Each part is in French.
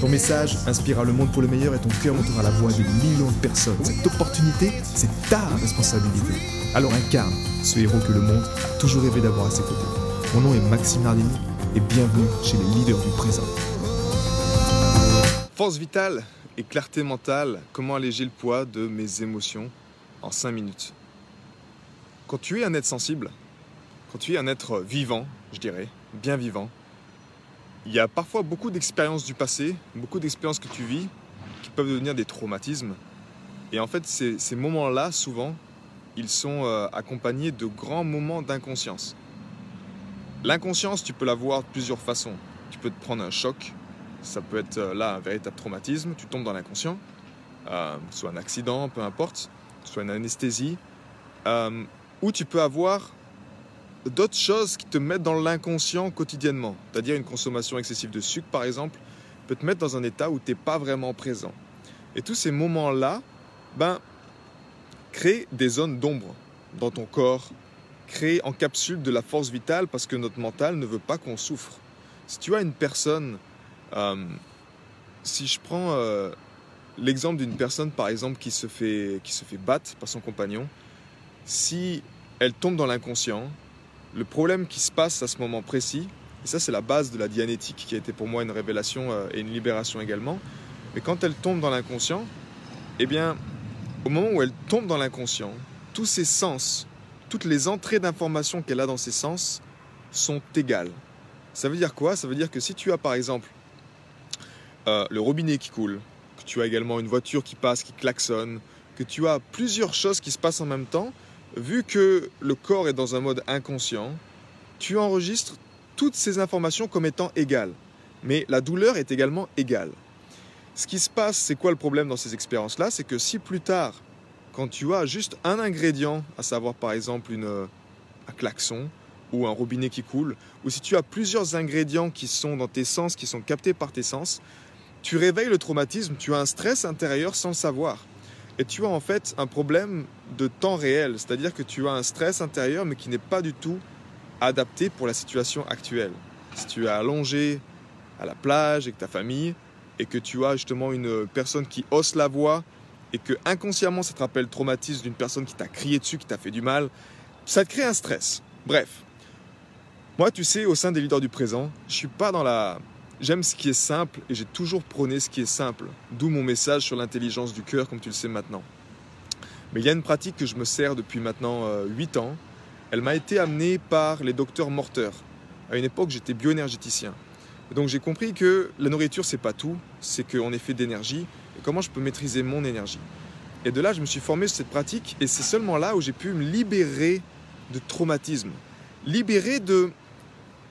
Ton message inspirera le monde pour le meilleur et ton cœur montera la voix de millions de personnes. Cette opportunité, c'est ta responsabilité. Alors incarne ce héros que le monde a toujours rêvé d'avoir à ses côtés. Mon nom est Maxime Nardini et bienvenue chez les leaders du présent. Force vitale et clarté mentale, comment alléger le poids de mes émotions en 5 minutes? Quand tu es un être sensible, quand tu es un être vivant, je dirais, bien vivant, il y a parfois beaucoup d'expériences du passé, beaucoup d'expériences que tu vis qui peuvent devenir des traumatismes. Et en fait, ces, moments-là, souvent, ils sont euh, accompagnés de grands moments d'inconscience. L'inconscience, tu peux la voir de plusieurs façons. Tu peux te prendre un choc, ça peut être euh, là un véritable traumatisme, tu tombes dans l'inconscient, euh, soit un accident, peu importe, soit une anesthésie, ou tu peux avoir d'autres choses qui te mettent dans l'inconscient quotidiennement, c'est-à-dire une consommation excessive de sucre par exemple, peut te mettre dans un état où tu n'es pas vraiment présent. Et tous ces moments-là, ben, créent des zones d'ombre dans ton corps, créent en capsule de la force vitale parce que notre mental ne veut pas qu'on souffre. Si tu as une personne, euh, si je prends euh, l'exemple d'une personne par exemple qui se, fait, qui se fait battre par son compagnon, si elle tombe dans l'inconscient, le problème qui se passe à ce moment précis, et ça c'est la base de la dianétique qui a été pour moi une révélation euh, et une libération également, mais quand elle tombe dans l'inconscient, eh bien, au moment où elle tombe dans l'inconscient, tous ses sens, toutes les entrées d'informations qu'elle a dans ses sens sont égales. Ça veut dire quoi? Ça veut dire que si tu as par exemple euh, le robinet qui coule, que tu as également une voiture qui passe, qui klaxonne, que tu as plusieurs choses qui se passent en même temps, vu que le corps est dans un mode inconscient, tu enregistres toutes ces informations comme étant égales. Mais la douleur est également égale. Ce qui se passe, c'est quoi le problème dans ces expériences-là? C'est que si plus tard, quand tu as juste un ingrédient, à savoir par exemple une, un klaxon ou un robinet qui coule, ou si tu as plusieurs ingrédients qui sont dans tes sens, qui sont captés par tes sens, tu réveilles le traumatisme, tu as un stress intérieur sans le savoir. Et tu as en fait un problème de temps réel, c'est-à-dire que tu as un stress intérieur mais qui n'est pas du tout adapté pour la situation actuelle. Si tu es allongé à la plage avec ta famille et que tu as justement une personne qui hausse la voix et que inconsciemment ça te rappelle le traumatisme d'une personne qui t'a crié dessus, qui t'a fait du mal, ça te crée un stress. Bref, moi tu sais, au sein des leaders du présent, je suis pas dans la J'aime ce qui est simple et j'ai toujours prôné ce qui est simple, d'où mon message sur l'intelligence du cœur comme tu le sais maintenant. Mais il y a une pratique que je me sers depuis maintenant euh, 8 ans. Elle m'a été amenée par les docteurs Morter. À une époque, j'étais bioénergéticien. Donc j'ai compris que la nourriture, c'est pas tout, c'est qu'on est fait d'énergie et comment je peux maîtriser mon énergie. Et de là, je me suis formé sur cette pratique et c'est seulement là où j'ai pu me libérer de traumatisme, libérer de,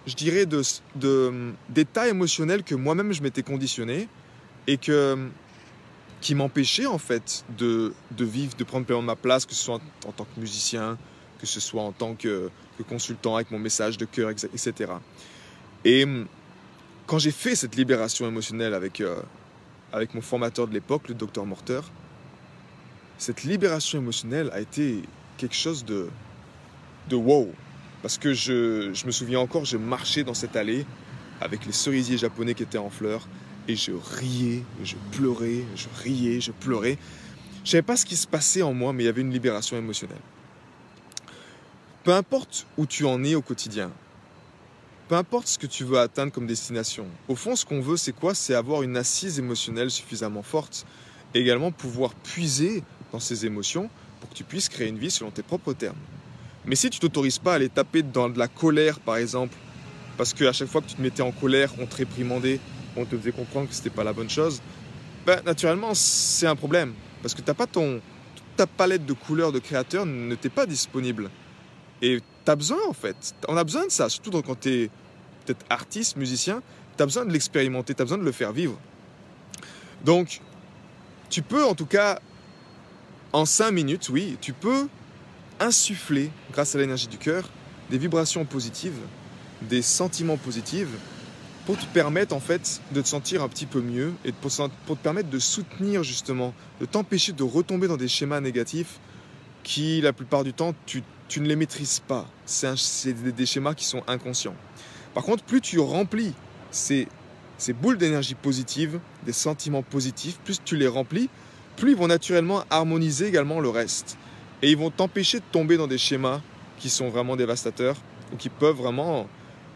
je dirais, de, de, que moi-même je m'étais conditionné et que, qui m'empêchaient en fait de, de vivre, de prendre pleinement ma place, que ce soit en, tant que musicien, que ce soit en tant que, que consultant avec mon message de cœur, etc. Et quand j'ai fait cette libération émotionnelle avec, euh, avec mon formateur de l'époque, le docteur Morter, cette libération émotionnelle a été quelque chose de, de wow. Parce que je, me souviens encore, je marchais dans cette allée avec les cerisiers japonais qui étaient en fleurs et je riais, je pleurais, je riais, je pleurais. Je savais pas ce qui se passait en moi, mais il y avait une libération émotionnelle. Peu importe où tu en es au quotidien, peu importe ce que tu veux atteindre comme destination, au fond, ce qu'on veut, c'est quoi? C'est avoir une assise émotionnelle suffisamment forte et également pouvoir puiser dans ces émotions pour que tu puisses créer une vie selon tes propres termes. Mais si tu t'autorises pas à aller taper dans de la colère, par exemple, parce qu'à chaque fois que tu te mettais en colère, on te réprimandait, on te faisait comprendre que c'était pas la bonne chose, ben, naturellement, c'est un problème. Parce que t'as pas ton, ta palette de couleurs de créateur ne t'est pas disponible. Et tu as besoin, en fait. On a besoin de ça, surtout quand tu es peut-être artiste, musicien, tu as besoin de l'expérimenter, tu as besoin de le faire vivre. Donc, tu peux en tout cas, en 5 minutes, oui, tu peux insuffler, grâce à l'énergie du cœur, des vibrations positives, des sentiments positifs, pour te permettre en fait de te sentir un petit peu mieux et pour, te permettre de soutenir justement, de t'empêcher de retomber dans des schémas négatifs qui la plupart du temps tu, ne les maîtrises pas. C'est des, schémas qui sont inconscients. Par contre, plus tu remplis ces, ces boules d'énergie positive, des sentiments positifs, plus tu les remplis, plus ils vont naturellement harmoniser également le reste. Et ils vont t'empêcher de tomber dans des schémas qui sont vraiment dévastateurs ou qui peuvent vraiment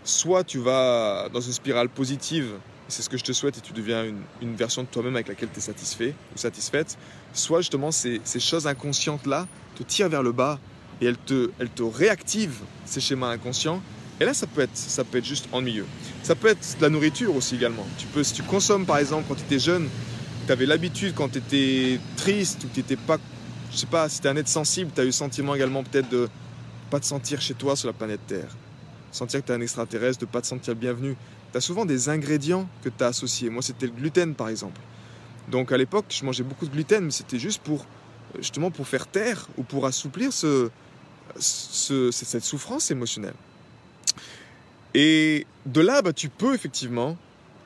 soit tu vas dans une spirale positive, c'est ce que je te souhaite, et tu deviens une, version de toi-même avec laquelle tu es satisfait ou satisfaite, soit justement ces, choses inconscientes-là te tirent vers le bas et elles te, elles te réactivent ces schémas inconscients. Et là, ça peut être, ça peut être juste ennuyeux. Ça peut être de la nourriture aussi également. Tu peux, si tu consommes par exemple quand tu étais jeune, tu avais l'habitude quand tu étais triste ou tu n'étais pas, je sais pas, si tu un être sensible, tu as eu le sentiment également peut-être de pas te sentir chez toi sur la planète Terre sentir que tu es un extraterrestre, de pas te sentir le bienvenu. Tu as souvent des ingrédients que tu as associés. Moi, c'était le gluten, par exemple. Donc, à l'époque, je mangeais beaucoup de gluten, mais c'était juste pour, justement, pour faire taire ou pour assouplir ce, cette souffrance émotionnelle. Et de là, bah, tu peux effectivement,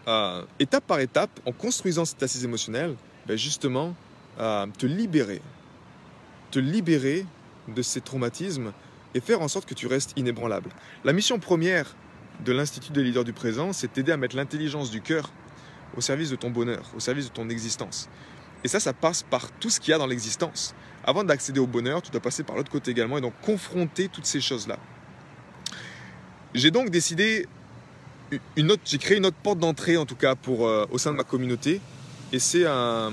euh, étape par étape, en construisant cette assise émotionnelle, bah, justement, euh, te libérer. Te libérer de ces traumatismes et faire en sorte que tu restes inébranlable. La mission première de l'Institut des leaders du présent, c'est d'aider à mettre l'intelligence du cœur au service de ton bonheur, au service de ton existence. Et ça, ça passe par tout ce qu'il y a dans l'existence. Avant d'accéder au bonheur, tu dois passer par l'autre côté également et donc confronter toutes ces choses-là. J'ai donc décidé, une autre, j'ai créé une autre porte d'entrée en tout cas pour, euh, au sein de ma communauté. Et c'est un,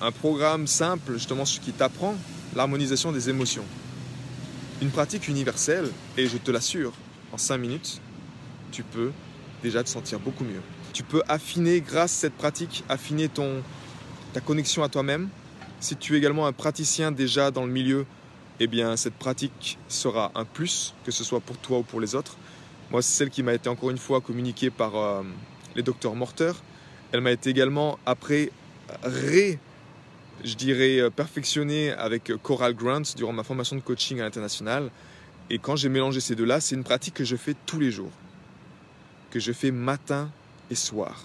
un programme simple justement qui t'apprend l'harmonisation des émotions une pratique universelle et je te l'assure, en 5 minutes, tu peux déjà te sentir beaucoup mieux. Tu peux affiner, grâce à cette pratique, affiner ton, ta connexion à toi-même. Si tu es également un praticien déjà dans le milieu, eh bien cette pratique sera un plus, que ce soit pour toi ou pour les autres. Moi, c'est celle qui m'a été encore une fois communiquée par euh, les docteurs Morter. Elle m'a été également après ré je dirais, euh, perfectionné avec Coral Grant durant ma formation de coaching à l'international. Et quand j'ai mélangé ces deux-là, c'est une pratique que je fais tous les jours, que je fais matin et soir,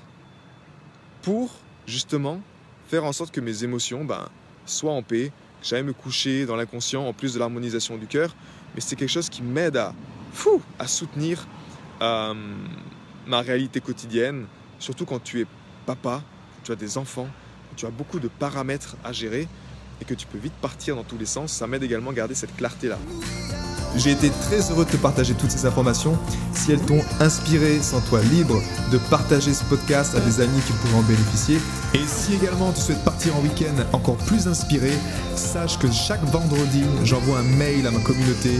pour justement faire en sorte que mes émotions ben, soient en paix, que j'aille me coucher dans l'inconscient en plus de l'harmonisation du cœur. Mais c'est quelque chose qui m'aide à, fou, à soutenir euh, ma réalité quotidienne, surtout quand tu es papa, tu as des enfants, tu as beaucoup de paramètres à gérer et que tu peux vite partir dans tous les sens. Ça m'aide également à garder cette clarté-là. J'ai été très heureux de te partager toutes ces informations. Si elles t'ont inspiré, sens-toi libre de partager ce podcast à des amis qui pourraient en bénéficier. Et si également tu souhaites partir en week-end encore plus inspiré, sache que chaque vendredi, j'envoie un mail à ma communauté.